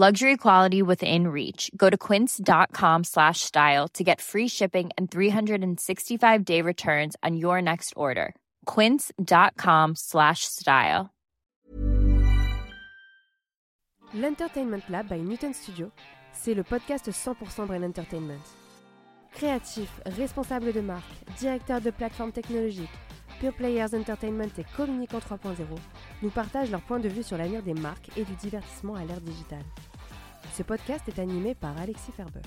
Luxury quality within reach. Go to quince.com slash style to get free shipping and 365-day returns on your next order. quince.com slash style. L'Entertainment Lab by Newton Studio, c'est le podcast 100% Brain Entertainment. Créatifs, responsables de marque, directeurs de plateformes technologiques, Pure Players Entertainment et Communicant 3.0 nous partagent leur point de vue sur l'avenir des marques et du divertissement à l'ère digitale. Ce podcast est animé par Alexis Ferber.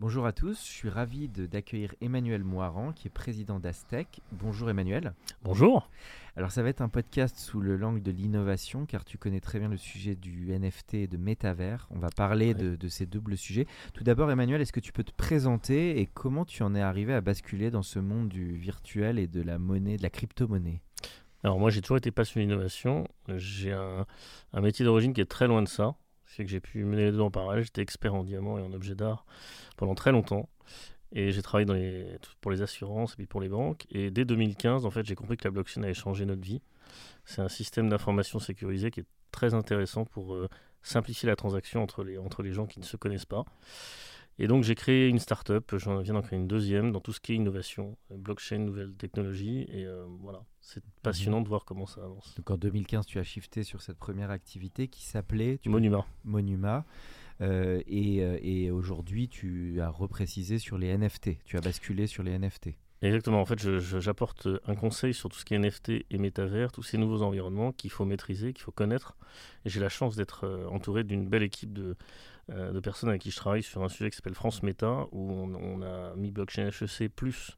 Bonjour à tous, je suis ravi d'accueillir Emmanuel Moiran qui est président d'Astec. Bonjour Emmanuel. Bonjour. Alors ça va être un podcast sous le langue de l'innovation car tu connais très bien le sujet du NFT et de métavers. On va parler Ouais. de, de ces doubles sujets. Tout d'abord Emmanuel, est-ce que tu peux te présenter et comment tu en es arrivé à basculer dans ce monde du virtuel et de la monnaie, de la crypto-monnaie? Alors moi j'ai toujours été passionné d'innovation. J'ai un, un métier d'origine qui est très loin de ça. Que j'ai pu mener les deux en parallèle. J'étais expert en diamants et en objets d'art pendant très longtemps. Et j'ai travaillé pour les assurances et puis pour les banques. Et dès 2015, en fait, j'ai compris que la blockchain allait changer notre vie. C'est un système d'information sécurisé qui est très intéressant pour euh, simplifier la transaction entre les gens qui ne se connaissent pas. Et donc j'ai créé une start-up, j'en viens d'en créer une deuxième dans tout ce qui est innovation, euh, blockchain, nouvelles technologies. Et euh, voilà, c'est passionnant de voir comment ça avance. Donc en 2015 tu as shifté sur cette première activité qui s'appelait Monument. Monuma. Euh, et et aujourd'hui tu as reprécisé sur les NFT. Tu as basculé sur les NFT. Exactement, en fait, j'apporte un conseil sur tout ce qui est NFT et métavers, tous ces nouveaux environnements qu'il faut maîtriser, qu'il faut connaître. Et j'ai la chance d'être entouré d'une belle équipe de, de personnes avec qui je travaille sur un sujet qui s'appelle France Meta, où on, on a mis Blockchain HEC plus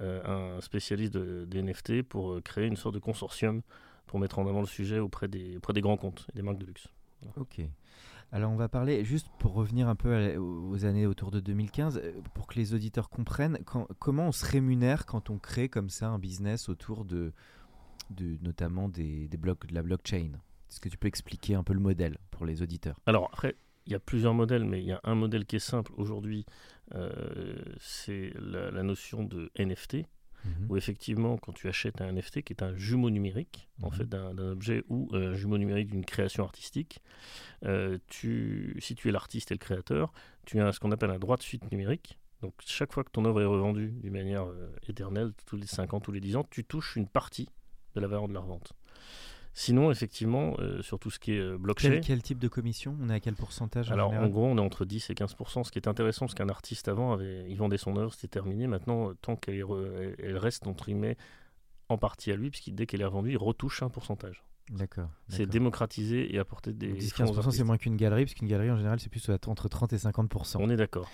euh, un spécialiste de- des NFT pour euh, créer une sorte de consortium pour mettre en avant le sujet auprès des, auprès des grands comptes et des marques de luxe. Ok. Alors on va parler, juste pour revenir un peu aux années autour de 2015, euh, pour que les auditeurs comprennent quand- comment on se rémunère quand on crée comme ça un business autour de, de notamment des, des blocs, de la blockchain? Est-ce que tu peux expliquer un peu le modèle pour les auditeurs? Alors après, il y a plusieurs modèles, mais il y a un modèle qui est simple aujourd'hui, euh, c'est la, la notion de NFT, où effectivement, quand tu achètes un NFT qui est un jumeau numérique, en Mhm. fait, d'un objet ou euh, un jumeau numérique d'une création artistique, euh, tu, si tu es l'artiste et le créateur, tu as ce qu'on appelle un droit de suite numérique. Donc chaque fois que ton œuvre est revendue d'une manière éternelle, tous les 5 ans, tous les 10 ans, tu touches une partie de la valeur de la revente. Sinon, effectivement, euh, sur tout ce qui est euh, blockchain, quel, quel type de commission? On est à quel pourcentage en alors en gros, on est entre 10 et 15 Ce qui est intéressant, parce qu'un artiste avant, avait, il vendait son œuvre, c'était terminé. Maintenant, euh, tant qu'elle est re- elle- elle reste entre guillemets en partie à lui, puisque dès qu'elle est revendue, il retouche un pourcentage. D'accord. C'est démocratiser et apporter des Donc fonds aux 10-15% c'est moins qu'une galerie, parce qu'une galerie en général c'est plus entre 30 et 50%. On est d'accord.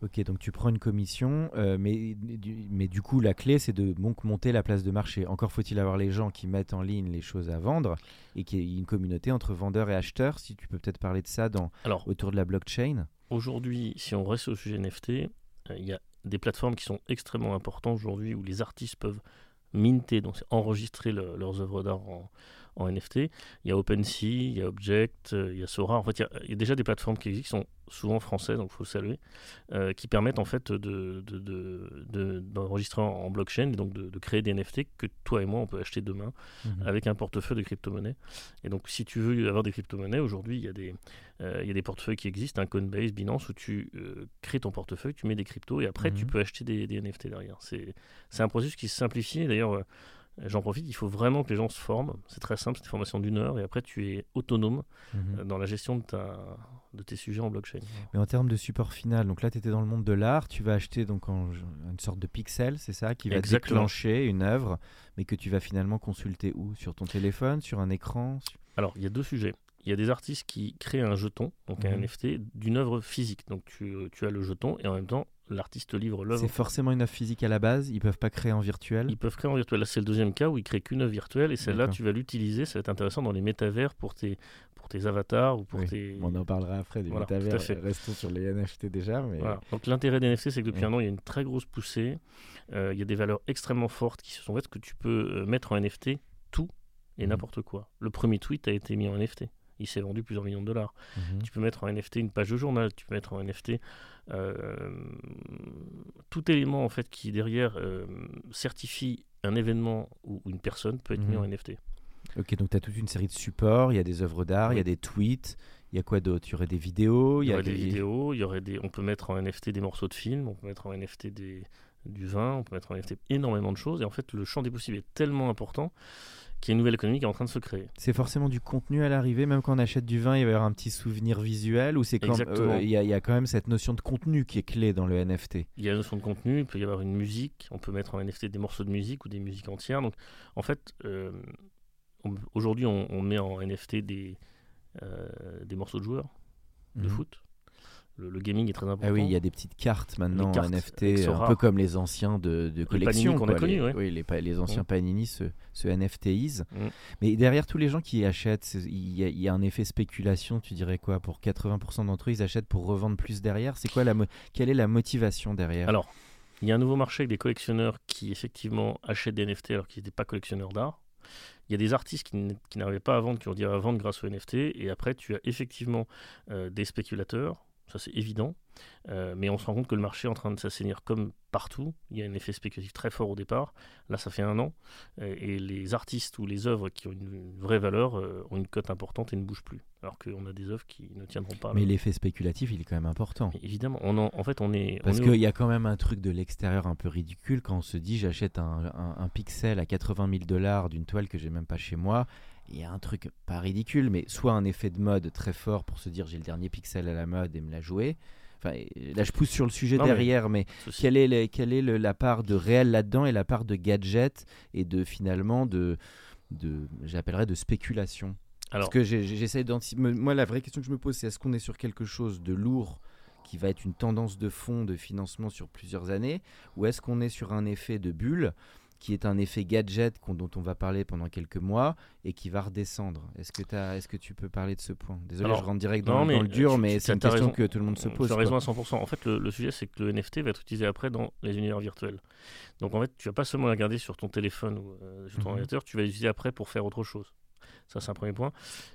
Ok, donc tu prends une commission, euh, mais, du, mais du coup, la clé, c'est de donc, monter la place de marché. Encore faut-il avoir les gens qui mettent en ligne les choses à vendre et qu'il y ait une communauté entre vendeurs et acheteurs. Si tu peux peut-être parler de ça dans, Alors autour de la blockchain. aujourd'hui, si on reste au sujet NFT, euh, il y a des plateformes qui sont extrêmement importantes aujourd'hui où les artistes peuvent minter, donc enregistrer le- leurs œuvres d'art en, en NFT. Il y a OpenSea, il y a Object, euh, il y a Sora. En fait, il y a, il y a déjà des plateformes qui existent, qui sont souvent françaises, donc il faut le saluer, euh, qui permettent en fait de, de- de- de- d'enregistrer en, blockchain et donc de, créer des NFT que toi et moi on peut acheter demain Mhm. avec un portefeuille de crypto-monnaies. Et donc, si tu veux avoir des crypto-monnaies, aujourd'hui, il y, a des, euh, il y a des portefeuilles qui existent, un Coinbase, Binance, où tu euh, crées ton portefeuille, tu mets des cryptos et après, tu Mhm. peux acheter des, des NFT derrière. C'est c'est un processus qui se simplifie. D'ailleurs, j'en profite, il faut vraiment que les gens se forment. C'est très simple, c'est une formation d'une heure et après, tu es autonome Mhm. euh, dans la gestion de, ta, de tes sujets en blockchain. Mais en termes de support final, donc là tu étais dans le monde de l'art, tu vas acheter donc en- une sorte de pixel, c'est ça, qui va Exactement. déclencher une œuvre, mais que tu vas finalement consulter où? Sur ton téléphone, sur un écran sur- Alors, il y a deux sujets. Il y a des artistes qui créent un jeton, donc un Mhm. NFT, d'une œuvre physique. Donc, tu, tu as le jeton et en même temps, l'artiste livre l'œuvre. C'est forcément une œuvre physique à la base, ils peuvent pas créer en virtuel. Ils peuvent créer en virtuel. Là, c'est le deuxième cas où ils créent qu'une œuvre virtuelle et celle-là, tu vas l'utiliser. Ça va être intéressant dans les métavers pour tes, pour tes avatars ou pour Oui, tes. On en parlera après du Voilà, métavers. Restons sur les NFT déjà. Mais... Voilà. Donc l'intérêt des NFT, c'est que depuis Ouais. un an, il y a une très grosse poussée. Euh, il y a des valeurs extrêmement fortes qui se sont faites que tu peux euh, mettre en NFT tout et Mhm. n'importe quoi. Le premier tweet a été mis en NFT. Il s'est vendu plusieurs millions de dollars. Mhm. Tu peux mettre en NFT une page de journal, tu peux mettre en NFT euh, tout élément en fait qui derrière euh, certifie un événement ou une personne peut être mis Mhm. en NFT. Ok, donc tu as toute une série de supports. Il y a des œuvres d'art, il y a des tweets. Il y a quoi d'autre? Il y aurait des vidéos. Il y aurait des vidéos, il y aurait des, on peut mettre en NFT des morceaux de films, on peut mettre en NFT des, du vin, on peut mettre en NFT énormément de choses. Et en fait, le champ des possibles est tellement important qu'il y a une nouvelle économie qui est en train de se créer. C'est forcément du contenu à l'arrivée, même quand on achète du vin, il va y avoir un petit souvenir visuel ou c'est quand euh, il y, a- il y a quand même cette notion de contenu qui est clé dans le NFT. Il y a la notion de contenu, il peut y avoir une musique, on peut mettre en NFT des morceaux de musique ou des musiques entières. Donc, en fait, euh, aujourd'hui, on, on met en NFT des, euh, des morceaux de joueurs de Mhm. foot. Le, le gaming est très important. Ah oui, il y a des petites cartes maintenant cartes NFT, un peu comme les anciens de, de collection. Qu'on a connus, les, ouais. Oui, les, pa- les anciens Mm. Panini se, se NFTisent. Mm. Mais derrière tous les gens qui achètent, il y, a, il y a un effet spéculation, tu dirais quoi Pour 80% d'entre eux, ils achètent pour revendre plus derrière. C'est quoi la Quelle est la motivation derrière? Alors, il y a un nouveau marché avec des collectionneurs qui effectivement achètent des NFT alors qu'ils n'étaient pas collectionneurs d'art. Il y a des artistes qui n'arrivaient pas à vendre, qui ont dit à vendre grâce aux NFT. Et après, tu as effectivement euh, des spéculateurs, ça c'est évident. Euh, mais on se rend compte que le marché est en train de s'assainir comme partout. Il y a un effet spéculatif très fort au départ. Là, ça fait un an. Euh, et les artistes ou les œuvres qui ont une, vraie valeur euh, ont une cote importante et ne bougent plus. Alors qu'on a des œuvres qui ne tiendront pas. Mais le- l'effet spéculatif, il est quand même important. Mais évidemment, on en, en fait, on est. Parce qu'il au- y a quand même un truc de l'extérieur un peu ridicule quand on se dit j'achète un, un- un pixel à 80 000 dollars d'une toile que j'ai même pas chez moi. Il y a un truc pas ridicule, mais soit un effet de mode très fort pour se dire j'ai le dernier pixel à la mode et me la jouer. Enfin, là je pousse sur le sujet Non, derrière, mais, quelle est, le- quelle est le- la part de réel là-dedans et la part de gadget et de finalement de, de j'appellerais de spéculation? Alors, parce que j'essaie d'anticiper. Moi, la vraie question que je me pose, c'est est-ce qu'on est sur quelque chose de lourd qui va être une tendance de fond de financement sur plusieurs années, ou est-ce qu'on est sur un effet de bulle qui est un effet gadget dont on va parler pendant quelques mois et qui va redescendre Est-ce que, tu peux parler de ce point? Désolé, Alors, je rentre direct dans, le dur, tu- mais c'est une question raison. que tout le monde se pose. Tu as raison à 100%. En fait, le, le sujet, c'est que le NFT va être utilisé après dans les univers virtuels. Donc, en fait, tu vas pas seulement la garder sur ton téléphone ou euh, sur ton Mhm. ordinateur, tu vas l'utiliser après pour faire autre chose. Ça, c'est un premier point.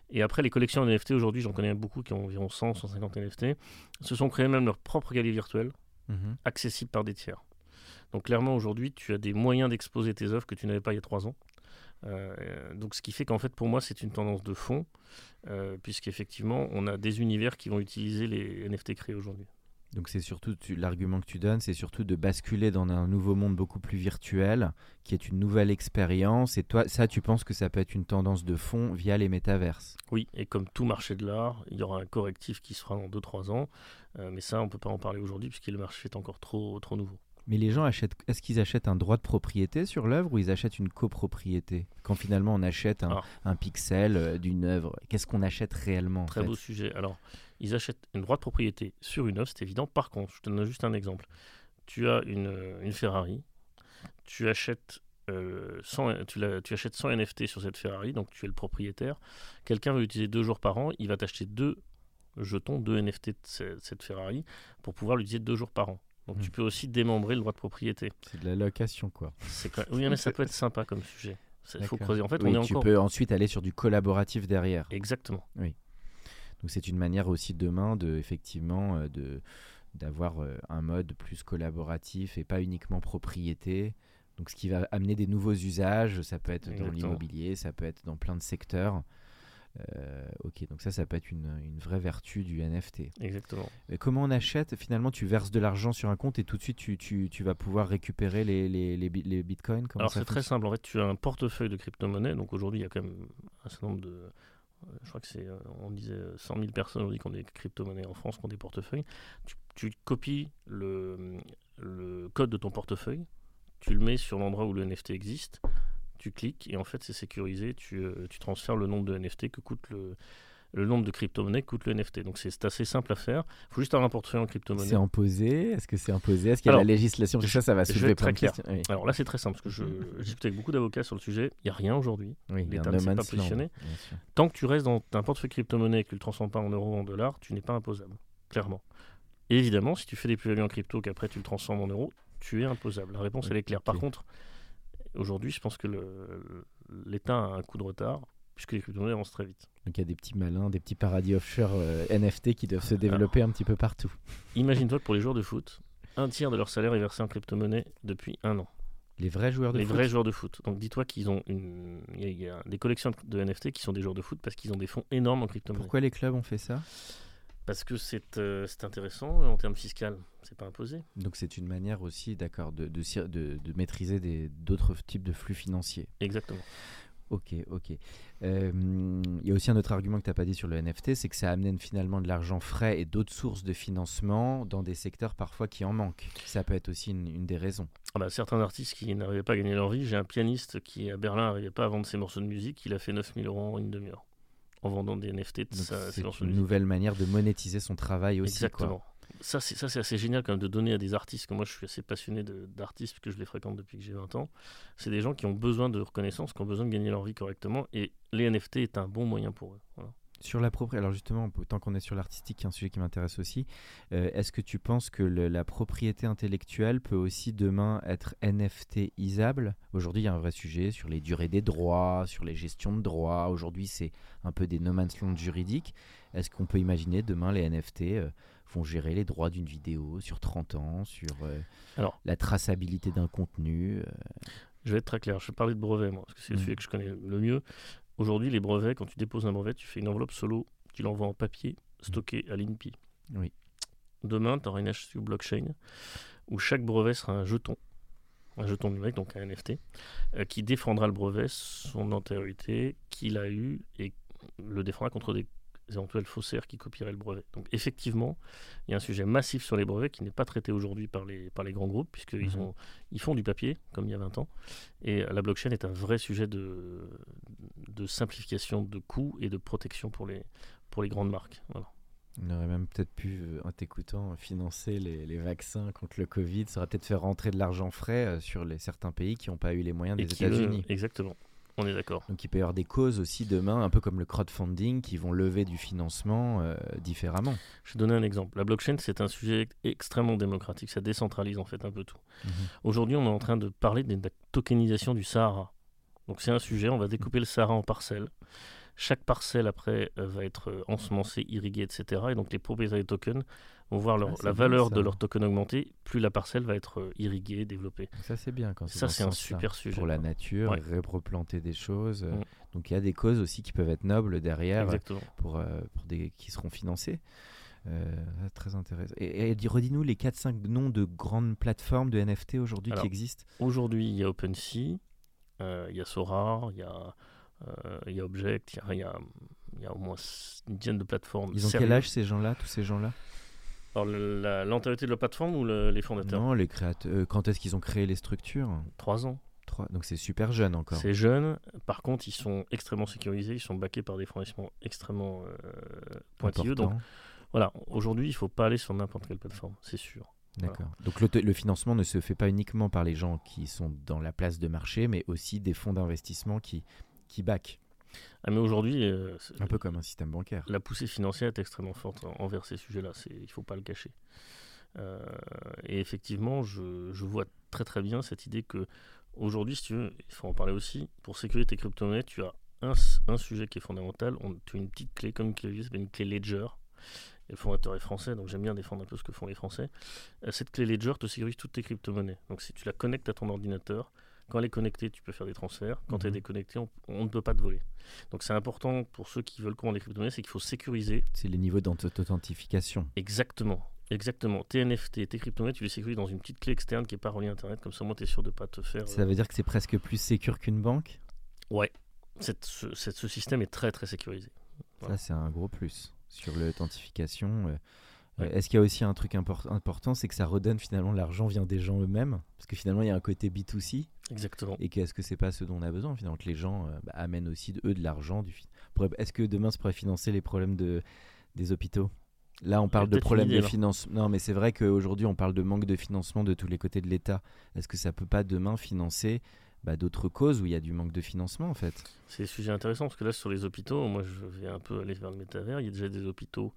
Et après, les collections NFT, aujourd'hui, j'en connais beaucoup qui ont environ 100, 150 NFT, se sont créés même leur propre galerie virtuelle, Mhm. accessible par des tiers. Donc, clairement, aujourd'hui, tu as des moyens d'exposer tes œuvres que tu n'avais pas il y a trois ans. Euh, donc, ce qui fait qu'en fait, pour moi, c'est une tendance de fond, euh, puisqu'effectivement, on a des univers qui vont utiliser les NFT créés aujourd'hui. Donc c'est surtout l'argument que tu donnes, c'est surtout de basculer dans un nouveau monde beaucoup plus virtuel, qui est une nouvelle expérience. Et toi, ça, tu penses que ça peut être une tendance de fond via les métaverses? Oui, et comme tout marché de l'art, il y aura un correctif qui se fera dans 2-3 ans. Euh, mais ça, on ne peut pas en parler aujourd'hui puisque le marché est encore trop, trop nouveau. Mais les gens achètent. Est-ce qu'ils achètent un droit de propriété sur l'œuvre ou ils achètent une copropriété Quand finalement on achète un, un pixel euh, d'une œuvre, qu'est-ce qu'on achète réellement en Très fait? beau sujet. Alors, ils achètent un droit de propriété sur une œuvre, c'est évident. Par contre, je te donne juste un exemple. Tu as une, euh, une Ferrari, tu achètes, euh, 100, tu, la- tu achètes 100 NFT sur cette Ferrari, donc tu es le propriétaire. Quelqu'un veut l'utiliser deux jours par an, il va t'acheter deux jetons, deux NFT de ce- cette Ferrari pour pouvoir l'utiliser deux jours par an. Donc Hmm. tu peux aussi démembrer le droit de propriété. C'est de la location quoi. Quand- Oui, mais ça peut être sympa comme sujet. Il faut creuser. En fait, Oui, on est tu encore. peux ensuite aller sur du collaboratif derrière. Exactement. Donc c'est une manière aussi demain de effectivement euh, de d'avoir euh, un mode plus collaboratif et pas uniquement propriété. Donc ce qui va amener des nouveaux usages, ça peut être dans l'immobilier, ça peut être dans plein de secteurs. Euh, ok, donc ça, ça peut être une, une vraie vertu du NFT. Exactement. Et comment on achète Finalement, tu verses de l'argent sur un compte et tout de suite, tu, tu, tu vas pouvoir récupérer les, les, les, bi- les bitcoins? Comment Alors c'est très simple. En fait, tu as un portefeuille de crypto-monnaies. Donc aujourd'hui, il y a quand même un certain nombre de. euh, Je crois que c'est, euh, on disait euh, 100 000 personnes aujourd'hui qui ont des crypto-monnaies en France, qui ont des portefeuilles. Tu, tu copies le, le code de ton portefeuille, tu le mets sur l'endroit où le NFT existe, tu cliques et en fait c'est sécurisé. Tu, euh, tu transfères le nombre de NFT que coûte le, le nombre de crypto-monnaies coûte le NFT. Donc c'est assez simple à faire. Il faut juste avoir un portefeuille en crypto-monnaie. C'est imposé Est-ce que c'est imposé? Est-ce qu'il y a la législation? Parce que ça, ça va soulever plein de questions. Alors là, c'est très simple, parce que je discute avec beaucoup d'avocats sur le sujet. Il n'y a rien aujourd'hui. L'État ne s'est pas positionné. Tant que tu restes dans un portefeuille crypto-monnaie et que tu ne le transformes pas en euros ou en dollars, tu n'es pas imposable, clairement. Et évidemment, si tu fais des plus-values en crypto qu'après tu le transformes en euros, tu es imposable. La réponse, elle est claire. Par contre, aujourd'hui, je pense que l'État a un coup de retard puisque les crypto-monnaies avancent très vite. Donc il y a des petits malins, des petits paradis offshore euh, NFT qui doivent se développer un petit peu partout. Imagine-toi que pour les joueurs de foot, un tiers de leur salaire est versé en crypto-monnaie depuis un an. Les vrais joueurs de les foot. Les vrais joueurs de foot. Donc dis-toi qu'ils ont une... il y, a des collections de NFT qui sont des joueurs de foot parce qu'ils ont des fonds énormes en crypto-monnaie. Pourquoi les clubs ont fait ça? Parce que c'est euh, intéressant en termes fiscal. C'est pas imposé. Donc c'est une manière aussi, d'accord, de, de, de, de maîtriser d'autres types de flux financiers. Exactement. Ok, ok. Euh, il y a aussi un autre argument que tu n'as pas dit sur le NFT, c'est que ça amène finalement de l'argent frais et d'autres sources de financement dans des secteurs parfois qui en manquent. Ça peut être aussi une, des raisons. Ah bah, certains artistes qui n'arrivaient pas à gagner leur vie, j'ai un pianiste qui à Berlin n'arrivait pas à vendre ses morceaux de musique, il a fait 9000 euros en une demi-heure en vendant des NFT C'est une nouvelle manière de monétiser son travail aussi. Exactement ça, c'est, ça, c'est assez génial quand même de donner à des artistes, que moi je suis assez passionné d'artistes, que je les fréquente depuis que j'ai 20 ans. C'est des gens qui ont besoin de reconnaissance, qui ont besoin de gagner leur vie correctement, et les NFT est un bon moyen pour eux. Sur la propriété, alors justement, tant qu'on est sur l'artistique, qui est un sujet qui m'intéresse aussi, euh, est-ce que tu penses que la propriété intellectuelle peut aussi demain être NFT-isable Aujourd'hui, il y a un vrai sujet sur les durées des droits, sur les gestions de droits. Aujourd'hui, c'est un peu des no man's land juridiques. Est-ce qu'on peut imaginer demain les NFT euh, vont gérer les droits d'une vidéo sur 30 ans, sur euh, Alors, la traçabilité d'un contenu. Euh? Je vais être très clair, je vais parler de brevets, moi, parce que c'est le mm. sujet que je connais le mieux. Aujourd'hui, les brevets, quand tu déposes un brevet, tu fais une enveloppe solo, tu l'envoies en papier, stocké à l'INPI. Oui. Demain, tu auras une HSU blockchain où chaque brevet sera un jeton, un jeton numérique, donc un NFT, euh, qui défendra le brevet, son antériorité, qu'il a eu et le défendra contre des éventuels faussaires qui copieraient le brevet. Donc effectivement, il y a un sujet massif sur les brevets qui n'est pas traité aujourd'hui par les, par les grands groupes, puisqu'ils ont ils font du papier, comme il y a 20 ans. Et la blockchain est un vrai sujet de, de simplification de coûts et de protection pour les, pour les grandes marques. Voilà. On aurait même peut-être pu, euh, en t'écoutant, financer les, les, vaccins contre le Covid. Ça aurait peut-être fait rentrer de l'argent frais euh, sur les, certains pays qui n'ont pas eu les moyens des États-Unis. Exactement. On est d'accord. Donc il peut y avoir des causes aussi demain, un peu comme le crowdfunding, qui vont lever du financement euh, différemment. Je vais donner un exemple. La blockchain, c'est un sujet extrêmement démocratique. Ça décentralise en fait un peu tout. Mhm. Aujourd'hui, on est en train de parler de la tokenisation du Sahara. Donc c'est un sujet, on va découper le Sahara en parcelles. Chaque parcelle après euh, va être euh, ensemencée, irriguée, etc. Et donc les propriétaires des tokens vont voir ah, la valeur de leur token augmenter, plus la parcelle va être euh, irriguée, développée. Ça c'est bien quand Ça c'est un super sujet. Pour la nature, replanter des choses. Mm. Donc il y a des causes aussi qui peuvent être nobles derrière pour, pour des qui seront financées. très intéressant. Et, et redis-nous les 4-5 noms de grandes plateformes de NFT aujourd'hui qui existent. Aujourd'hui, il y a OpenSea, il y a Sora, il y a euh, il y a Object, il y a, y a, au moins une dizaine de plateformes. Ils ont quel âge ces gens-là, tous ces gens-là? Alors, l'antériorité de la plateforme ou les fondateurs Non, les créateurs. Euh, quand est-ce qu'ils ont créé les structures? Trois ans. Trois. Donc c'est super jeune encore. C'est jeune. Par contre, ils sont extrêmement sécurisés. Ils sont backés par des fournisseurs extrêmement euh, pointilleux. Donc voilà, aujourd'hui, il ne faut pas aller sur n'importe quelle plateforme, c'est sûr. D'accord. Donc le, le, financement ne se fait pas uniquement par les gens qui sont dans la place de marché, mais aussi des fonds d'investissement qui qui back. Ah, mais aujourd'hui, euh, un peu comme un système bancaire. La poussée financière est extrêmement forte envers ces sujets-là. Il ne faut pas le cacher. Euh, et effectivement, je, je, vois très très bien cette idée que aujourd'hui, si tu veux, il faut en parler aussi. Pour sécuriser tes crypto-monnaies, tu as un, un, sujet qui est fondamental. On, tu as une petite clé comme une clé, une clé Ledger. Et le fondateur est français, donc j'aime bien défendre un peu ce que font les Français. Euh, cette clé Ledger te sécurise toutes tes crypto-monnaies. Donc si tu la connectes à ton ordinateur, quand elle est connectée, tu peux faire des transferts. Quand elle est mhm. déconnectée, on, ne peut pas te voler. Donc c'est important pour ceux qui veulent commander des crypto-monnaies, c'est qu'il faut sécuriser. C'est les niveaux d'authentification. Exactement. Exactement. Tes NFT, tes crypto-monnaies, tu les sécurises dans une petite clé externe qui n'est pas reliée à Internet. Comme ça, moi, tu es sûr de ne pas te faire. Ça veut dire que c'est presque plus sécur qu'une banque? Ouais. Cette, ce, système est très, très sécurisé. Ça, c'est un gros plus sur l'authentification. Euh, Euh, Est-ce qu'il y a aussi un truc import- important, c'est que ça redonne finalement l'argent vient des gens eux-mêmes? Parce que finalement, il y a un côté B2C. Exactement. Et qu'est-ce que c'est pas ce dont on a besoin finalement Que les gens euh, bah, amènent aussi, de- eux, de l'argent. Du Est-ce que demain, ça pourrait financer les problèmes de, des hôpitaux? Là, on parle de peut-être une problèmes idée, de financement. Non, mais c'est vrai qu'aujourd'hui, on parle de manque de financement de tous les côtés de l'État. Est-ce que ça peut pas demain financer bah, d'autres causes où il y a du manque de financement en fait? C'est des sujets intéressants parce que là, sur les hôpitaux, moi, je vais un peu aller vers le métavers. Il y a déjà des hôpitaux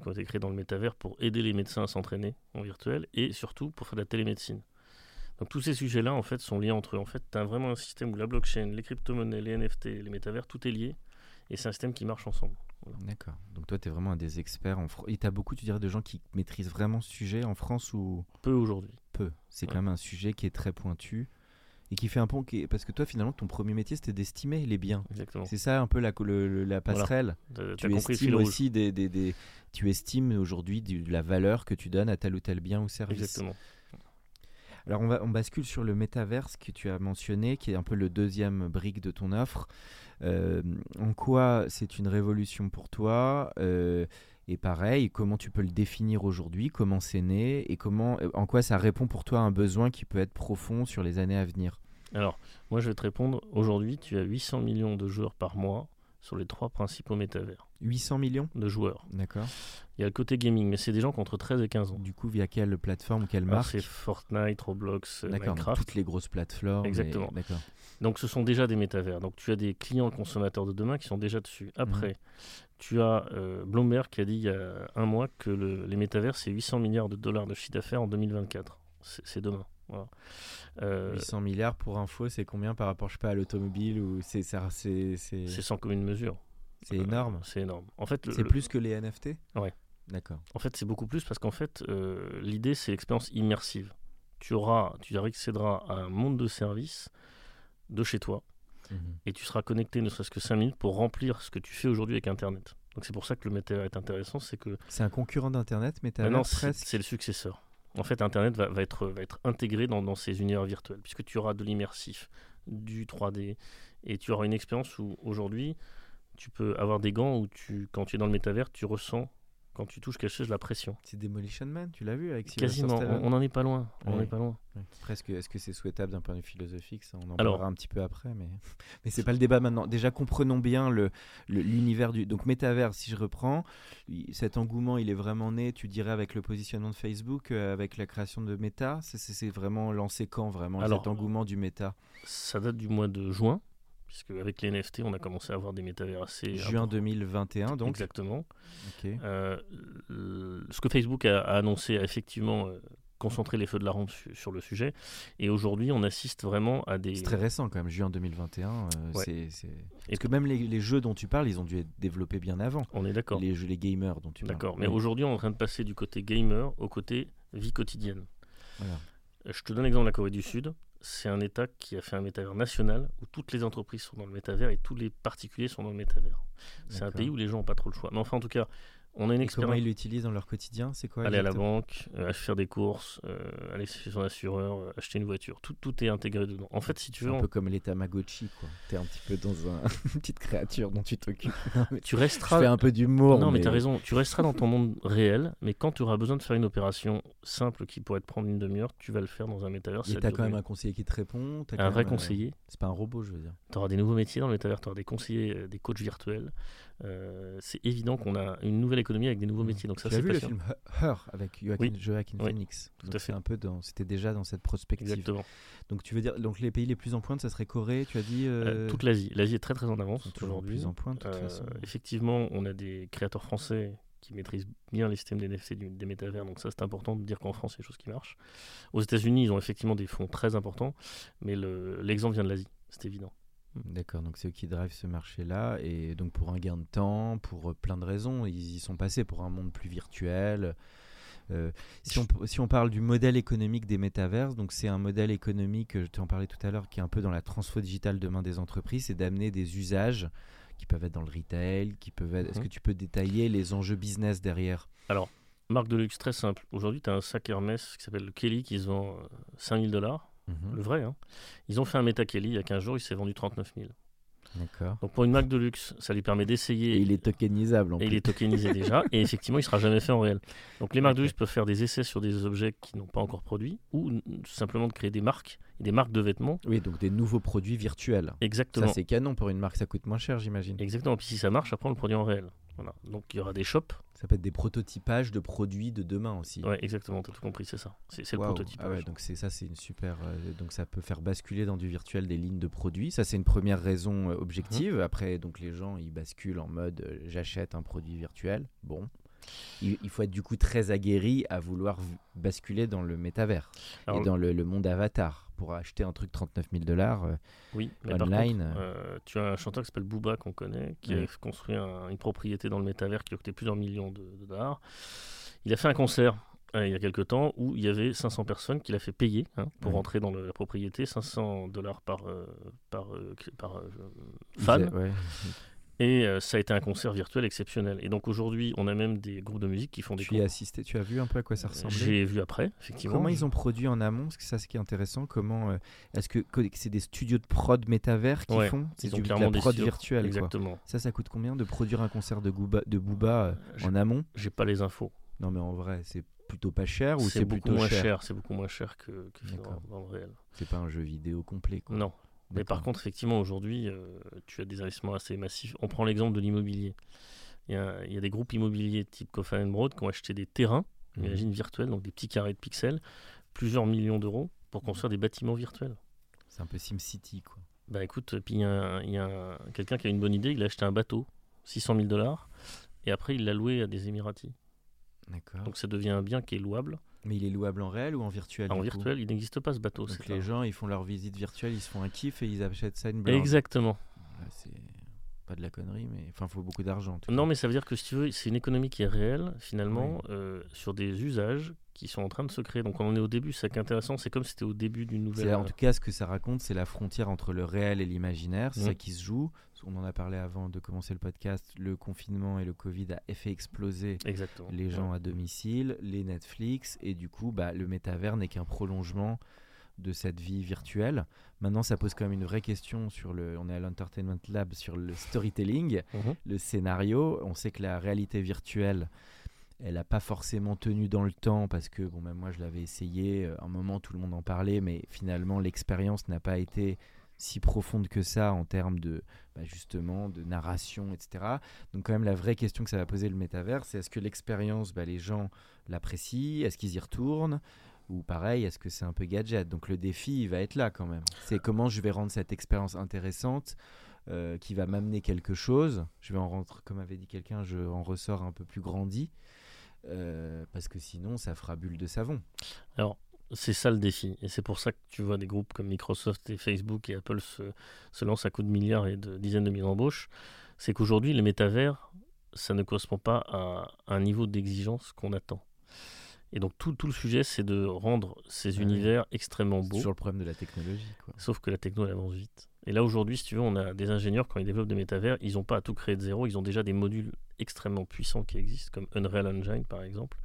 qui ont été créés dans le métavers pour aider les médecins à s'entraîner en virtuel et surtout pour faire de la télémédecine. Donc tous ces sujets-là, en fait, sont liés entre eux. En fait, tu as vraiment un système où la blockchain, les crypto-monnaies, les NFT, les métavers, tout est lié et c'est un système qui marche ensemble. D'accord. Donc toi, tu es vraiment un des experts en. Et tu as beaucoup, tu dirais, de gens qui maîtrisent vraiment ce sujet en France ou? Peu aujourd'hui. peu C'est quand même un sujet qui est très pointu et qui fait un pont. Qui est- Parce que toi, finalement, ton premier métier, c'était d'estimer les biens. Exactement. C'est ça un peu la, le- le- la passerelle. Tu estimes aussi des, des- des- tu estimes aujourd'hui la valeur que tu donnes à tel ou tel bien ou service. Exactement. Alors on, va, on bascule sur le métaverse que tu as mentionné, qui est un peu le deuxième brique de ton offre. Euh, en quoi c'est une révolution pour toi? Euh, Et pareil, comment tu peux le définir aujourd'hui Comment c'est né Et comment, en quoi ça répond pour toi à un besoin qui peut être profond sur les années à venir? Alors, moi, je vais te répondre. Aujourd'hui, tu as 800 millions de joueurs par mois sur les trois principaux métavers 800 millions? De joueurs. D'accord. Il y a le côté gaming, mais c'est des gens qui ont entre 13 et 15 ans. Du coup, via quelle plateforme, quelle Alors, marque? c'est Fortnite, Roblox, euh, Minecraft. toutes les grosses plateformes. et- Exactement. D'accord. Donc ce sont déjà des métavers. Donc tu as des clients consommateurs de demain qui sont déjà dessus. Après, tu as euh, Bloomberg qui a dit il y a un mois que le- les métavers, c'est 800 milliards de dollars de chiffre d'affaires en 2024. C'est demain. Voilà. Euh, 800 milliards pour info, c'est combien par rapport, je sais pas, à l'automobile ou c'est c'est sans commune mesure. c'est Euh, énorme. C'est énorme. En fait, C'est plus que les NFT Ouais. D'accord. En fait, c'est beaucoup plus parce qu'en fait, euh, l'idée, c'est l'expérience immersive. Tu auras, tu accéderas à un monde de services de chez toi Mhm. et tu seras connecté ne serait-ce que 5 minutes pour remplir ce que tu fais aujourd'hui avec Internet. Donc c'est pour ça que le métavers est intéressant, c'est que C'est un concurrent d'Internet, t'as maintenant c'est presque. c'est le successeur. En fait, Internet va, va être, va être intégré dans, dans ces univers virtuels, puisque tu auras de l'immersif, du 3D, et tu auras une expérience où aujourd'hui, tu peux avoir des gants où tu, quand tu es dans le métavers, tu ressens, quand tu touches quelque chose, la pression. C'est Demolition Man, tu l'as vu avec Sylvester Quasiment, on n'en est pas loin. On Ouais. n'est pas loin. Ouais. Presque, est-ce que c'est souhaitable d'un point de vue philosophique ça, On en Alors- parlera un petit peu après, mais, mais c'est pas le débat maintenant. Déjà, comprenons bien le- le- l'univers du. Donc, métavers, si je reprends, cet engouement, il est vraiment né, tu dirais, avec le positionnement de Facebook, euh, avec la création de Meta. C'est- vraiment lancé quand, vraiment, Alors, cet engouement du Méta Ça date du mois de juin, puisque avec les NFT, on a commencé à avoir des métavers assez. Juin importants. 2021, donc. Exactement. Euh, ce que Facebook a, a annoncé a effectivement euh, concentré les feux de la rampe su- sur le sujet. Et aujourd'hui, on assiste vraiment à des. C'est très récent quand même, juin 2021. euh, Ouais. c'est- c'est- Et Parce que même les, les jeux dont tu parles, ils ont dû être développés bien avant. On est d'accord. Les jeux, les gamers dont tu parles. D'accord. Mais Oui, aujourd'hui, on est en train de passer du côté gamer au côté vie quotidienne. voilà. Euh, Je te donne l'exemple de la Corée du Sud. C'est un État qui a fait un métavers national où toutes les entreprises sont dans le métavers et tous les particuliers sont dans le métavers. C'est un pays où les gens n'ont pas trop le choix. Mais enfin, en tout cas, on a une Et comment expérience. ils l'utilisent dans leur quotidien? C'est quoi aller à la banque, euh, faire des courses, euh, aller chez son assureur, euh, acheter une voiture. Tout, tout est intégré dedans. En fait, si tu veux, un peu comme les Tamagotchi, quoi. T'es un petit peu dans un... une petite créature dont tu t'occupes. Tu Je resteras. fais un peu d'humour. Non, mais tu as raison. Tu resteras dans ton monde réel, mais quand tu auras besoin de faire une opération simple qui pourrait te prendre une demi-heure, tu vas le faire dans un métavers. Et t'as quand même un conseiller qui te répond. t'as un vrai euh, conseiller. C'est pas un robot, je veux dire. Tu auras des nouveaux métiers dans le métavers, tu auras des conseillers, euh, des coachs virtuels. Euh, c'est évident qu'on a une nouvelle économie avec des nouveaux métiers. Donc ça, c'est vu le film Her avec Joaquin, Oui. Joaquin Oui, Phoenix tout Donc à c'est fait. un peu dans, c'était déjà dans cette prospective. Exactement. Donc tu veux dire, donc les pays les plus en pointe, ça serait Corée, tu as dit. Euh, euh, toute l'Asie. L'Asie est très très en avance toujours aujourd'hui. plus en pointe, de toute Euh, façon. effectivement, on a des créateurs français qui maîtrisent bien les systèmes des du- des métavers, donc ça c'est important de dire qu'en France, c'est des choses qui marchent. Aux États-Unis, ils ont effectivement des fonds très importants, mais le- l'exemple vient de l'Asie, c'est évident. D'accord, donc c'est eux qui drivent ce marché-là, et donc pour un gain de temps, pour euh, plein de raisons, ils y sont passés pour un monde plus virtuel. Euh, si, on, si on parle du modèle économique des métaverses, donc c'est un modèle économique, euh, je t'en parlais tout à l'heure, qui est un peu dans la transfo digitale demain des entreprises, c'est d'amener des usages qui peuvent être dans le retail, qui peuvent être... Est-ce Mhm. que tu peux détailler les enjeux business derrière? Marque de luxe très simple. Aujourd'hui, tu as un sac Hermès qui s'appelle le Kelly qui se vend euh, 5000 dollars, Mhm. le vrai. hein. Ils ont fait un Meta Kelly il y a 15 jours, il s'est vendu 39 000. D'accord. Donc pour une marque de luxe, ça lui permet d'essayer. Et il est tokenisable en Et plus. il est tokenisé déjà, et effectivement, il sera jamais fait en réel. Donc les marques de luxe peuvent faire des essais sur des objets qui n'ont pas encore produit, ou tout simplement de créer des marques, des marques de vêtements. Oui, donc des nouveaux produits virtuels. Exactement. Ça, c'est canon pour une marque, ça coûte moins cher, j'imagine. Exactement. Puis si ça marche, après on le produit en réel. Voilà. Donc il y aura des shops. Ça peut être des prototypages de produits de demain aussi. Ouais, exactement. T'as tout compris, c'est ça. C'est le Waouh. prototype. Ah ouais, donc c'est ça, c'est une super. euh, donc ça peut faire basculer dans du virtuel des lignes de produits. Ça, c'est une première raison euh, objective. Après, donc les gens, ils basculent en mode euh, j'achète un produit virtuel. Bon. Il, il faut être du coup très aguerri à vouloir basculer dans le métavers Alors, et dans le, le monde avatar pour acheter un truc 39 000 dollars. euh, Oui, mais par online, contre, euh, tu as un chanteur qui s'appelle Booba qu'on connaît, qui Oui. a construit un- une propriété dans le métavers qui a coûté plusieurs millions de, de dollars. Il a fait un concert euh, il y a quelques temps où il y avait 500 personnes qu'il a fait payer hein, pour Oui. rentrer dans la propriété, 500 dollars par, euh, par, euh, euh, fan. ouais. Et euh, ça a été un concert virtuel exceptionnel. Et donc aujourd'hui, on a même des groupes de musique qui font des Tu y as assisté, tu as vu un peu à quoi ça ressemblait? J'ai vu après, effectivement. Comment ils ont produit en amont? Parce que ça, c'est qui est intéressant. Comment euh, est-ce que c'est des studios de prod métavers qui Ouais, font? C'est Ils ont du- de la des prod studios. virtuelle. quoi. Exactement. Ça, ça coûte combien de produire un concert de, Gooba, de Booba euh, en amont? J'ai pas les infos. Non, mais en vrai, c'est plutôt pas cher ou C'est beaucoup plutôt moins cher, cher. C'est beaucoup moins cher que, que dans, dans le réel. C'est pas un jeu vidéo complet. Quoi. Non. Mais par contre, effectivement, aujourd'hui, euh, tu as des investissements assez massifs. On prend l'exemple de l'immobilier. Il y, a, il y a des groupes immobiliers type Coffin Broad qui ont acheté des terrains, Mhm. imagine virtuels, donc des petits carrés de pixels, plusieurs millions d'euros pour construire des bâtiments virtuels. C'est un peu SimCity, quoi. Bah écoute, puis il y a, a un- quelqu'un qui a une bonne idée, il a acheté un bateau, 600 000 dollars, et après il l'a loué à des Émiratis. Donc ça devient un bien qui est louable. Mais il est louable en réel ou en virtuel en virtuel, il n'existe pas ce bateau. Donc les un- gens, ils font leur visite virtuelle, ils se font un kiff et ils achètent ça une blinde. Exactement. C'est pas de la connerie, mais enfin, faut beaucoup d'argent. Non, cas. mais ça veut dire que si tu veux, c'est une économie qui est réelle, finalement, euh, sur des usages qui sont en train de se créer. Donc on en est au début, c'est ça qui est intéressant, c'est comme si c'était au début d'une nouvelle. En tout cas, ce que ça raconte, c'est la frontière entre le réel et l'imaginaire. C'est ça qui se joue. On en a parlé avant de commencer le podcast. Le confinement et le Covid a fait exploser Exactement. les gens à domicile, les Netflix, et du coup, bah, le métavers n'est qu'un prolongement de cette vie virtuelle. Maintenant, ça pose quand même une vraie question sur le. On est à l'Entertainment Lab sur le storytelling, Mhm. le scénario. On sait que la réalité virtuelle, elle n'a pas forcément tenu dans le temps parce que, bon, même moi, je l'avais essayé. euh, Un moment, tout le monde en parlait, mais finalement, l'expérience n'a pas été si profonde que ça en termes de bah, justement de narration, etc. Donc quand même la vraie question que ça va poser le métavers, c'est est-ce que l'expérience, bah, les gens l'apprécient, est-ce qu'ils y retournent? Ou pareil, est-ce que c'est un peu gadget? Donc le défi, il va être là quand même. C'est comment je vais rendre cette expérience intéressante, euh, qui va m'amener quelque chose? Je vais en rentrer, comme avait dit quelqu'un, je en ressors un peu plus grandi. euh, parce que sinon, ça fera bulle de savon. Alors, c'est ça le défi. Et c'est pour ça que tu vois des groupes comme Microsoft et Facebook et Apple se, se lancent à coups de milliards et de dizaines de milliers d'embauches. C'est qu'aujourd'hui, les métavers, ça ne correspond pas à un niveau d'exigence qu'on attend. Et donc, tout, tout le sujet, c'est de rendre ces Ah oui. univers extrêmement beaux. toujours le problème de la technologie. Quoi. Sauf que la techno, elle avance vite. Et là, aujourd'hui, si tu veux, on a des ingénieurs, quand ils développent des métavers, ils n'ont pas à tout créer de zéro. Ils ont déjà des modules extrêmement puissants qui existent, comme Unreal Engine, par exemple.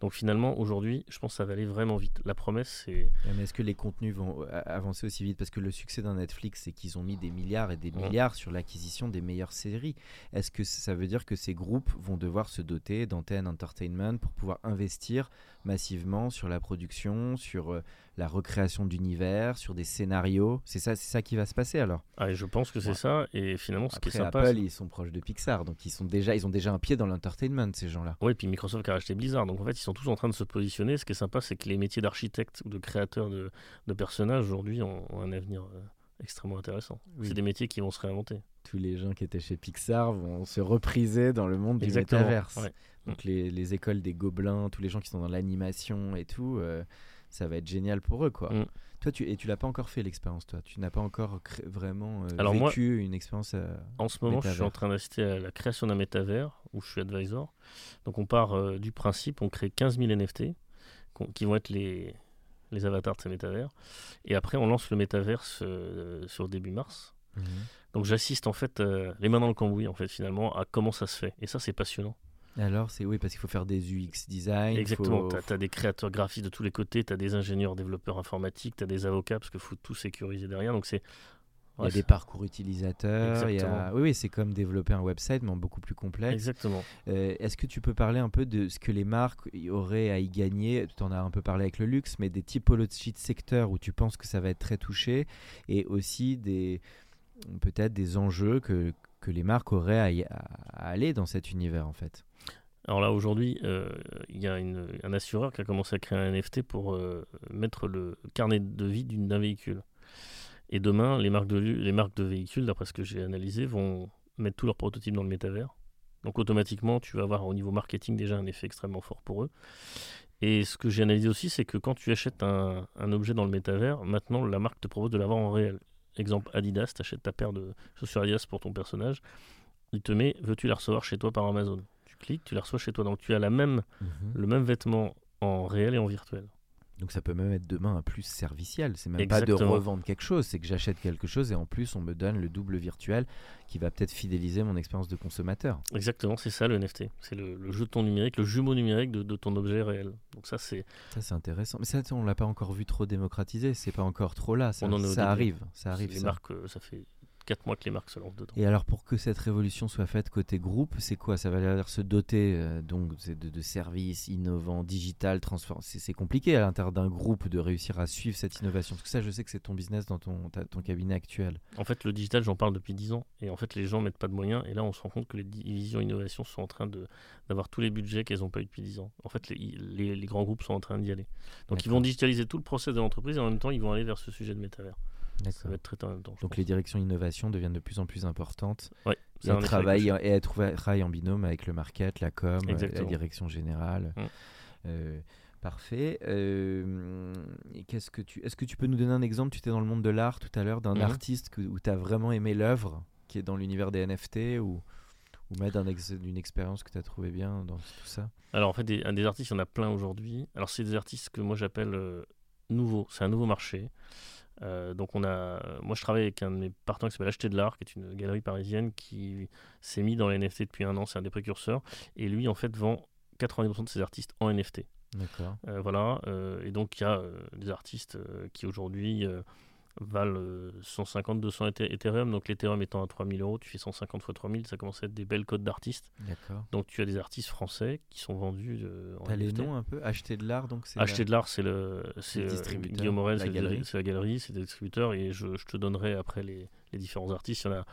Donc, finalement, aujourd'hui, je pense que ça va aller vraiment vite. La promesse, c'est. Mais est-ce que les contenus vont euh, avancer aussi vite? Parce que le succès d'un Netflix, c'est qu'ils ont mis des milliards et des Ouais. milliards sur l'acquisition des meilleures séries. Est-ce que ça veut dire que ces groupes vont devoir se doter d'antennes entertainment pour pouvoir investir massivement sur la production, sur euh, la recréation d'univers, sur des scénarios? C'est ça, c'est ça qui va se passer alors? Ah, et je pense que c'est Ouais. ça. Et finalement, ce qui Après, est sympa. Apple, ils sont proches de Pixar, donc ils, sont déjà, ils ont déjà un pied dans l'entertainment, ces gens-là. Oui, puis Microsoft qui a racheté Blizzard. Donc en fait, ils sont tous en train de se positionner. Ce qui est sympa, c'est que les métiers d'architecte ou de créateur de, de personnages aujourd'hui ont, ont un avenir euh, extrêmement intéressant. Oui. C'est des métiers qui vont se réinventer. Tous les gens qui étaient chez Pixar vont se repriser dans le monde Exactement, du métaverse. ouais. Donc les, les écoles des gobelins, tous les gens qui sont dans l'animation et tout, euh, ça va être génial pour eux, quoi. Mm. Toi, tu, et tu l'as pas encore fait l'expérience, toi. Tu n'as pas encore cré- vraiment euh, Alors moi- vécu une expérience. euh, En ce moment, je suis Métavers. en train d'assister à la création d'un métavers où je suis advisor. Donc on part euh, du principe, on crée 15 000 NFT qui vont être les, les avatars de ces métavers. Et après, on lance le métaverse euh, sur début mars. Donc j'assiste en fait les mains dans le cambouis en fait finalement à comment ça se fait. Et ça c'est passionnant. Alors, c'est oui, parce qu'il faut faire des UX design. Exactement, faut- tu as, des créateurs graphiques de tous les côtés, tu as des ingénieurs, développeurs informatiques, tu as des avocats parce qu'il faut tout sécuriser derrière. Donc c'est Il y a des parcours utilisateurs. Il y a... Oui, oui c'est comme développer un website, mais en beaucoup plus complexe. Exactement. Euh, est-ce que tu peux parler un peu de ce que les marques auraient à y gagner? Tu en as un peu parlé avec le luxe, mais des typologies de secteurs où tu penses que ça va être très touché et aussi des peut-être des enjeux que, que les marques auraient à, à aller dans cet univers en fait. Alors là, aujourd'hui, euh, il y a un assureur qui a commencé à créer un NFT pour euh, mettre le carnet de vie d'un véhicule. Et demain, les marques de, les marques de véhicules, d'après ce que j'ai analysé, vont mettre tous leurs prototypes dans le métavers. Donc automatiquement, tu vas avoir au niveau marketing déjà un effet extrêmement fort pour eux. Et ce que j'ai analysé aussi, c'est que quand tu achètes un, objet dans le métavers, maintenant la marque te propose de l'avoir en réel. Exemple Adidas, tu achètes ta paire de chaussures Adidas pour ton personnage, il te met veux-tu la recevoir chez toi par Amazon? Tu cliques, tu la reçois chez toi. Donc tu as la même, mhm. le même vêtement en réel et en virtuel. Donc ça peut même être demain un plus serviciel. C'est même pas de revendre quelque chose, c'est que j'achète quelque chose et en plus on me donne le double virtuel qui va peut-être fidéliser mon expérience de consommateur. Exactement, c'est ça le NFT. C'est le, jeton numérique, le jumeau numérique de, ton objet réel. Donc ça c'est. Ça c'est intéressant. Mais ça on l'a pas encore vu trop démocratisé. C'est pas encore trop là. Ça, ça arrive, ça arrive. Les marques, euh, ça fait 4 mois que les marques se lancent dedans. Et alors pour que cette révolution soit faite côté groupe, c'est quoi? Ça va dire se doter euh, donc de, de, services innovants, digital, transform. C'est compliqué à l'intérieur d'un groupe de réussir à suivre cette innovation. Parce que ça, je sais que c'est ton business dans ton, ton cabinet actuel. En fait, le digital, j'en parle depuis 10 ans. Et en fait, les gens mettent pas de moyens. Et là, on se rend compte que les divisions innovation sont en train d'avoir tous les budgets qu'elles n'ont pas eu depuis 10 ans. En fait, les, les, grands groupes sont en train d'y aller. Donc, ils vont digitaliser tout le process de l'entreprise et en même temps, ils vont aller vers ce sujet de métavers. Ça va être même temps. Donc les directions innovation deviennent de plus en plus importantes. Oui. Et, travailler, et être travaille en binôme avec le market, la com, la direction générale. Mm. Euh, parfait. Euh, qu'est-ce que tu, est-ce que tu peux nous donner un exemple? Tu étais dans le monde de l'art tout à l'heure, d'un mm-hmm. artiste que, où tu as vraiment aimé l'œuvre, qui est dans l'univers des NFT ou, ou même d'une expérience que tu as trouvé bien dans tout ça? Alors en fait, des, des artistes, il y en a plein aujourd'hui. Alors c'est des artistes que moi j'appelle euh, nouveaux. C'est un nouveau marché. Euh, donc on a, moi je travaille avec un de mes partenaires qui s'appelle Acheter de l'Art, qui est une galerie parisienne qui s'est mis dans les NFT depuis un an, c'est un des précurseurs, et lui en fait vend 90% de ses artistes en NFT. D'accord. Euh, voilà, euh, et donc il y a des artistes qui aujourd'hui valent 150, 200 Ethereum. Donc l'Ethereum étant à 3000 euros, tu fais 150 fois 3000, ça commence à être des belles codes d'artistes. Donc tu as des artistes français qui sont vendus. Euh, T'as les noms un peu? Acheter de l'art, donc c'est. Acheter de l'art, c'est le, c'est euh, Guillaume Morel, c'est la galerie, c'est des distributeurs et je, je, te donnerai après les, les, différents artistes. Il y en a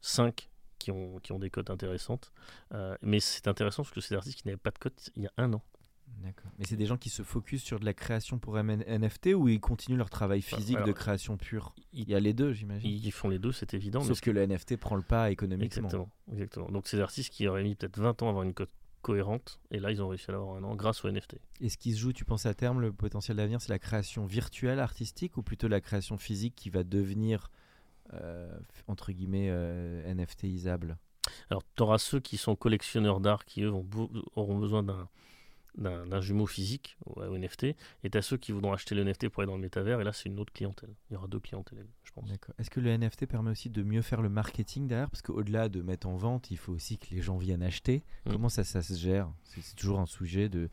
5 qui ont, qui ont des cotes intéressantes. Euh, mais c'est intéressant parce que c'est des artistes qui n'avaient pas de cotes il y a un an. D'accord. Mais c'est des gens qui se focusent sur de la création pour NFT ou ils continuent leur travail physique de création pure? Il y a les deux, j'imagine. Ils font les deux, c'est évident. Sauf que le NFT prend le pas économiquement. Exactement. Exactement. Donc ces artistes qui auraient mis peut-être 20 ans à avoir une cote cohérente, et là ils ont réussi à l'avoir un an grâce au NFT. Et ce qui se joue, tu penses à terme, le potentiel d'avenir, c'est la création virtuelle artistique ou plutôt la création physique qui va devenir, euh, entre guillemets, euh, NFTisable Alors tu auras ceux qui sont collectionneurs d'art qui eux auront besoin d'un d'un jumeau physique au, NFT, et tu ceux qui voudront acheter le NFT pour aller dans le métavers, et là c'est une autre clientèle. Il y aura deux clientèles, je pense. Est-ce que le NFT permet aussi de mieux faire le marketing derrière? Parce qu'au-delà de mettre en vente, il faut aussi que les gens viennent acheter. Mm. Comment ça, ça se gère? C'est toujours un sujet de,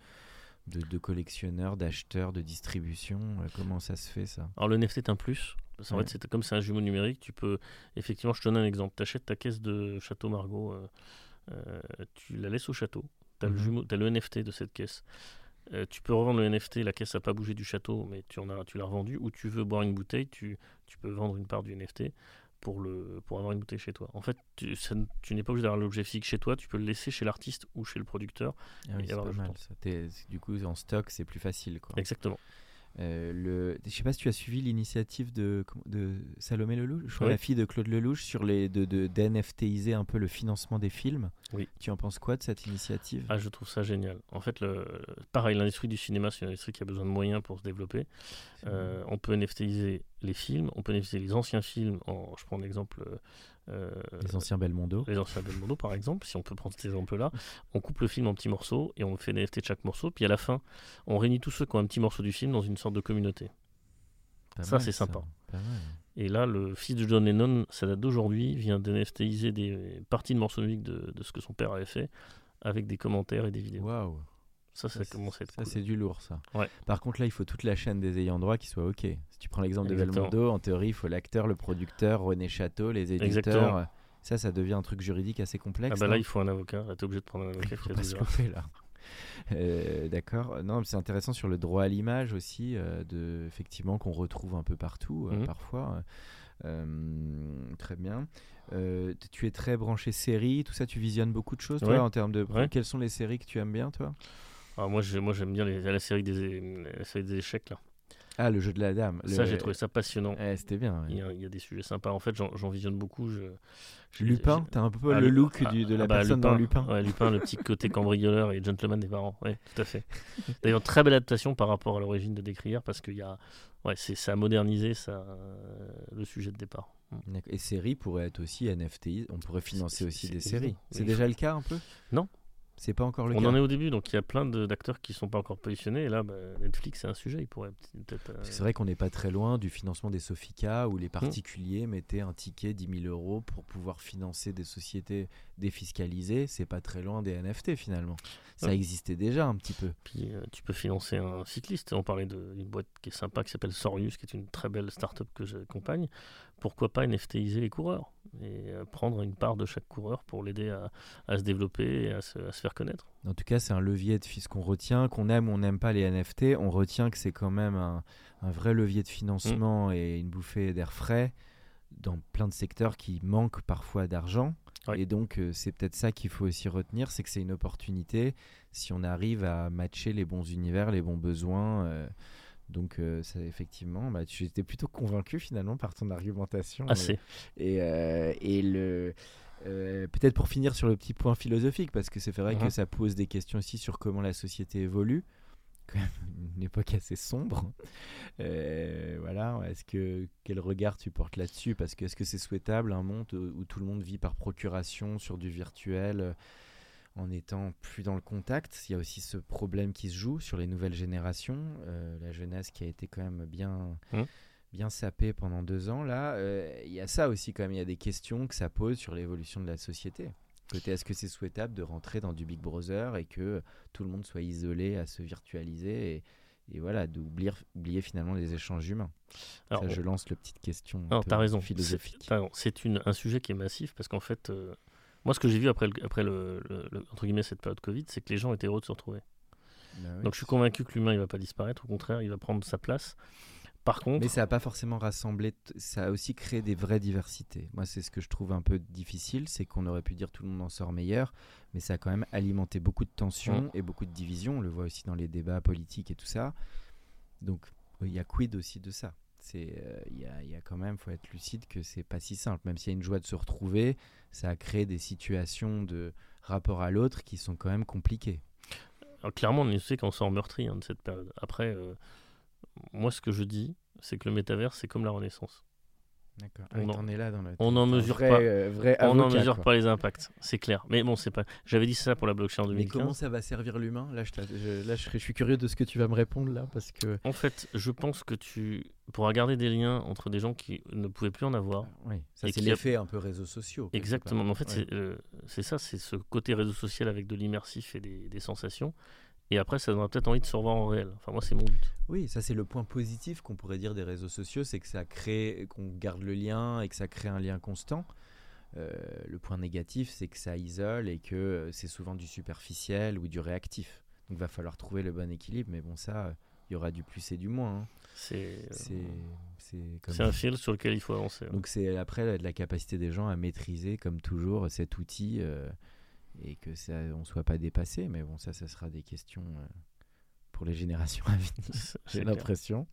de, collectionneurs, d'acheteurs, de distribution. Euh, comment ça se fait ça? Alors le NFT est un plus. En fait, comme c'est un jumeau numérique, tu peux effectivement, je te donne un exemple. Tu achètes ta caisse de Château Margaux, euh, euh, tu la laisses au château, tu as, mhm. le NFT de cette caisse. Euh, tu peux revendre le NFT, la caisse n'a pas bougé du château, mais tu, en as, tu l'as revendu, ou tu veux boire une bouteille, tu, tu, peux vendre une part du NFT pour, le, pour avoir une bouteille chez toi. En fait, tu, tu n'es pas obligé d'avoir l'objet physique chez toi, tu peux le laisser chez l'artiste ou chez le producteur. Ah oui, pas mal, du coup, en stock, c'est plus facile. Quoi. Exactement. Euh, le, je sais pas si tu as suivi l'initiative de, de Salomé Lelouch, je crois, la fille de Claude Lelouch, sur les de, de d'NFTiser un peu le financement des films. Oui. Tu en penses quoi de cette initiative? Ah, je trouve ça génial. En fait, le, pareil, l'industrie du cinéma, c'est une industrie qui a besoin de moyens pour se développer. Euh, on peut NFTiser les films, on peut NFTiser les anciens films. En, je prends l'exemple euh, les anciens Belmondo. Les anciens Belmondo, par exemple, si on peut prendre cet exemple-là. On coupe le film en petits morceaux et on fait des NFT de chaque morceau. Puis à la fin, on réunit tous ceux qui ont un petit morceau du film dans une sorte de communauté. ça, c'est sympa. Et là, le fils de John Lennon, ça date d'aujourd'hui, vient d'NFTiser des parties de morceaux de musique de, de, ce que son père avait fait avec des commentaires et des vidéos. Waouh! Ça, ça, commence à être Ça, cool. c'est du lourd, ça. Ouais. Par contre, là, il faut toute la chaîne des ayants droit qui soit OK. Si tu prends l'exemple de. Belmondo, en théorie, il faut l'acteur, le producteur, René Château, les éditeurs. Exactement. Ça, ça devient un truc juridique assez complexe. Ah bah là, il faut un avocat. Là, t'es obligé de prendre un avocat Il faut pas se là. Euh, D'accord. Non, c'est intéressant sur le droit à l'image aussi, euh, de, effectivement, qu'on retrouve un peu partout, euh, Mhm. parfois. Très bien. Tu es très branché série, tout ça, tu visionnes beaucoup de choses, toi, Ouais. en termes de. Ouais. Quelles sont les séries que tu aimes bien, toi? Ah, moi, j'ai- moi, j'aime bien les- la, série des, la série des échecs. Là. Ah, le jeu de la dame. Ça, j'ai trouvé ça passionnant. Ouais, C'était bien. ouais. Il y, a, il y a des sujets sympas. En fait, j'en j'en visionne beaucoup. Je, je- Lupin, j'ai- t'as un peu Ah, le look ah, du- de ah la bah, personne dans Lupin. Ouais, Lupin, le petit côté cambrioleur et gentleman des parents. Ouais, tout à fait. D'ailleurs, très belle adaptation par rapport à l'origine de Décrire parce qu'il y a, ouais, c'est ça a modernisé ça, le sujet de départ. D'accord. Et séries pourraient être aussi NFTI. On pourrait financer C'est- aussi c'est des séries. C'est déjà le cas un peu? Non. C'est pas encore le On cas. en est au début, donc il y a plein d'acteurs qui sont pas encore positionnés. Et là, bah, Netflix, c'est un sujet. Il pourrait peut-être. euh, c'est vrai qu'on n'est pas très loin du financement des Sofica où les particuliers mettaient un ticket 10 000 euros pour pouvoir financer des sociétés défiscalisées. C'est pas très loin des NFT finalement. Ça Ouais. existait déjà un petit peu. Puis euh, tu peux financer un cycliste. On parlait d'une boîte qui est sympa qui s'appelle Sorius, qui est une très belle start-up que j'accompagne. Pourquoi pas NFTiser les coureurs et euh, prendre une part de chaque coureur pour l'aider à, à se développer et à se, à se faire connaître. En tout cas, c'est un levier de ce qu'on retient, qu'on aime ou on n'aime pas les NFT. On retient que c'est quand même un, un vrai levier de Mm. financement et une bouffée d'air frais dans plein de secteurs qui manquent parfois d'argent. Et donc, euh, c'est peut-être ça qu'il faut aussi retenir, c'est que c'est une opportunité si on arrive à matcher les bons univers, les bons besoins. euh, donc, euh, ça, effectivement, bah, tu étais plutôt convaincu finalement par ton argumentation. Assez. et, euh, et le. euh, Peut-être pour finir sur le petit point philosophique, parce que c'est vrai que Mhm. ça pose des questions aussi sur comment la société évolue. Quand même une époque assez sombre. Euh, voilà. Est-ce que quel regard tu portes là-dessus? Parce que est-ce que c'est souhaitable un monde où tout le monde vit par procuration sur du virtuel? En étant plus dans le contact Il y a aussi ce problème qui se joue sur les nouvelles générations, euh, la jeunesse qui a été quand même bien Mhm. bien sapé pendant deux ans, là, euh, il y a ça aussi quand même, il y a des questions que ça pose sur l'évolution de la société. Côté, est-ce que c'est souhaitable de rentrer dans du Big Brother et que tout le monde soit isolé à se virtualiser et, et voilà, d'oublier oublier finalement les échanges humains? Alors, Ça, on- je lance le petite question Alors, t'as raison. philosophique. C'est- un sujet qui est massif parce qu'en fait, euh, moi, ce que j'ai vu après, le, après le, entre guillemets, cette période Covid, c'est que les gens étaient heureux de se retrouver. Bah oui. Donc, je suis convaincu que l'humain, il va pas disparaître. Au contraire, il va prendre sa place. Par contre, Mais ça n'a pas forcément rassemblé, ça a aussi créé des vraies diversités. Moi, c'est ce que je trouve un peu difficile, c'est qu'on aurait pu dire tout le monde en sort meilleur, mais ça a quand même alimenté beaucoup de tensions Mm. et beaucoup de divisions. On le voit aussi dans les débats politiques et tout ça. Donc, il y a quid aussi de ça? C'est, euh, il y, a, quand même, faut être lucide que c'est pas si simple. Même s'il y a une joie de se retrouver, ça a créé des situations de rapport à l'autre qui sont quand même compliquées. Clairement, on sait qu'on sort meurtri hein, de cette période. Après, euh, moi, ce que je dis, c'est que le métavers, c'est comme la Renaissance. D'accord. On en- t'en es là dans le. on mesure vrai, pas. euh, vrai on mesure quoi. pas les impacts, c'est clair. Mais bon, c'est pas. J'avais dit ça pour la blockchain en Mais 2015. comment ça va servir l'humain? Là, je, je- là je, serais- je suis curieux de ce que tu vas me répondre là, parce que. En fait, je pense que tu pourras garder des liens entre des gens qui ne pouvaient plus en avoir. Oui, ça c'est qui a- l'effet un peu réseaux sociaux. Exactement. Mais en fait, Ouais. c'est euh, c'est ça, c'est ce côté réseau social avec de l'immersif et des, des sensations. Et après, ça donnera peut-être envie de se revoir en réel. Enfin, moi, c'est mon but. Oui, ça c'est le point positif qu'on pourrait dire des réseaux sociaux, c'est que ça crée, qu'on garde le lien et que ça crée un lien constant. Euh, le point négatif, c'est que ça isole et que euh, c'est souvent du superficiel ou du réactif. Donc, va falloir trouver le bon équilibre. Mais bon, ça, il y aura du plus et du moins. hein. C'est euh, C'est, un fil sur lequel il faut avancer. hein. Donc c'est après la- de la capacité des gens à maîtriser, comme toujours, cet outil euh, et que ça, on soit pas dépassé. Mais bon, ça, ça sera des questions euh, pour les générations à venir. J'ai l'impression.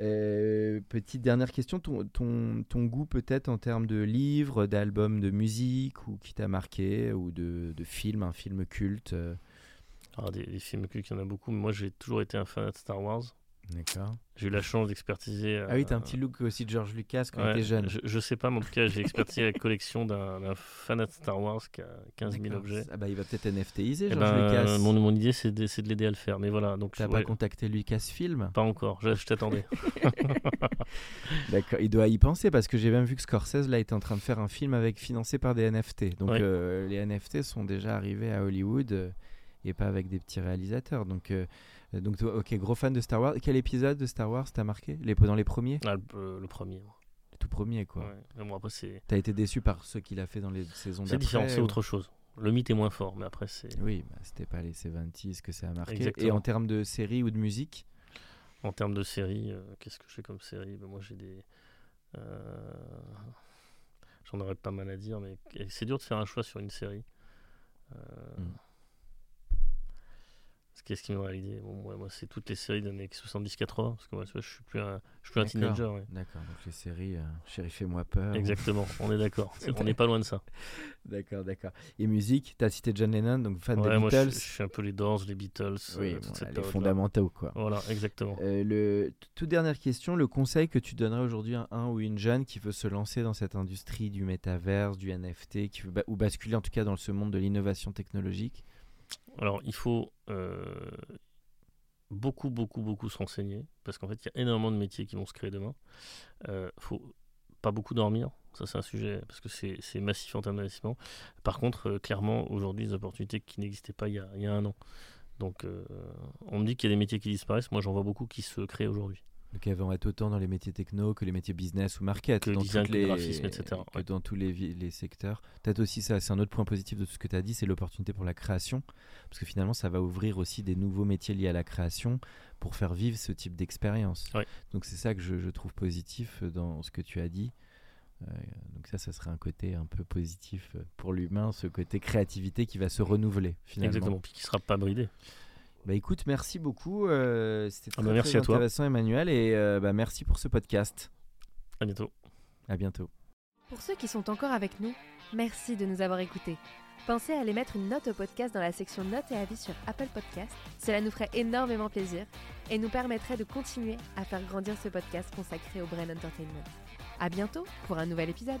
Euh, petite dernière question, ton, ton, ton goût peut-être en termes de livres, d'albums de musique ou qui t'a marqué ou de, de films, un film culte. euh, Alors, des, des films cultes, il y en a beaucoup. Mais moi, j'ai toujours été un fan de Star Wars. D'accord. J'ai eu la chance d'expertiser. Ah oui, t'as un euh, petit look aussi de George Lucas quand ouais, t'étais jeune. Je, je sais pas, mais en tout cas, j'ai expertisé la collection d'un fanat Star Wars qui a 15 000 D'accord. objets. Ah bah, il va peut-être NFTiser Eh George ben, Lucas. mon, mon idée, c'est de, l'aider à le faire. Mais voilà, donc T'as ouais, pas contacté Lucasfilm? Pas encore. Je, je t'attendais. D'accord, il doit y penser parce que j'ai même vu que Scorsese là était en train de faire un film avec financé par des NFT. Donc Ouais. euh, les NFT sont déjà arrivés à Hollywood euh, et pas avec des petits réalisateurs. Donc, euh, donc ok, gros fan de Star Wars. Quel épisode de Star Wars t'as marqué? Les, Dans les premiers? Ah, le, premier. Le tout premier, quoi. Ouais. Bon, après, T'as été déçu par ce qu'il a fait dans les saisons C'est différent, c'est autre chose. Le mythe est moins fort, mais après, c'est. Oui, bah, c'était pas les 70s que ça a marqué. Et en termes de série ou de musique? En termes de série, euh, qu'est-ce que j'ai comme série? Ben, Moi, j'ai des. Euh, j'en aurais pas mal à dire, mais c'est dur de faire un choix sur une série. Euh... Qu'est-ce qui me à l'idée bon, Moi, c'est toutes les séries des années 70-80, parce que moi, je suis plus un, je suis plus un teenager. D'accord, donc les séries euh, fais-moi peur. Exactement, on est d'accord. on n'est pas loin de ça. D'accord, d'accord. Et musique, tu as cité John Lennon, donc fan des Beatles. Je, suis un peu les Doors, les Beatles. Oui, euh, les fondamentaux, quoi. Voilà, exactement. Euh, le, toute dernière question, le conseil que tu donnerais aujourd'hui à un ou une jeune qui veut se lancer dans cette industrie du métaverse, du NFT, qui veut ou basculer en tout cas dans ce monde de l'innovation technologique? Alors, il faut euh, beaucoup, beaucoup, beaucoup se renseigner, parce qu'en fait, il y a énormément de métiers qui vont se créer demain. Il euh, faut pas beaucoup dormir, ça c'est un sujet, parce que c'est massif en termes d'investissement. Par contre, euh, clairement, aujourd'hui, des opportunités qui n'existaient pas il y, a, il y, a, un an. Donc, on me dit qu'il y a des métiers qui disparaissent, moi j'en vois beaucoup qui se créent aujourd'hui. Donc elles vont être autant dans les métiers techno que les métiers business ou market, que dans design, les, graphisme, etc. Que dans tous les, les secteurs. Peut-être aussi ça, c'est un autre point positif de tout ce que tu as dit, c'est l'opportunité pour la création, parce que finalement ça va ouvrir aussi des nouveaux métiers liés à la création pour faire vivre ce type d'expérience. Donc c'est ça que je, trouve positif dans ce que tu as dit. Euh, donc ça, ça serait un côté un peu positif pour l'humain, ce côté créativité qui va se renouveler finalement. Exactement, puis qui ne sera pas bridé. Bah écoute, merci beaucoup. Euh, c'était ah bah, très, merci intéressant, Emmanuel. Et euh, bah, merci pour ce podcast. À bientôt. À bientôt. Pour ceux qui sont encore avec nous, merci de nous avoir écoutés. Pensez à aller mettre une note au podcast dans la section notes et avis sur Apple Podcast. Cela nous ferait énormément plaisir et nous permettrait de continuer à faire grandir ce podcast consacré au Brain Entertainment. À bientôt pour un nouvel épisode.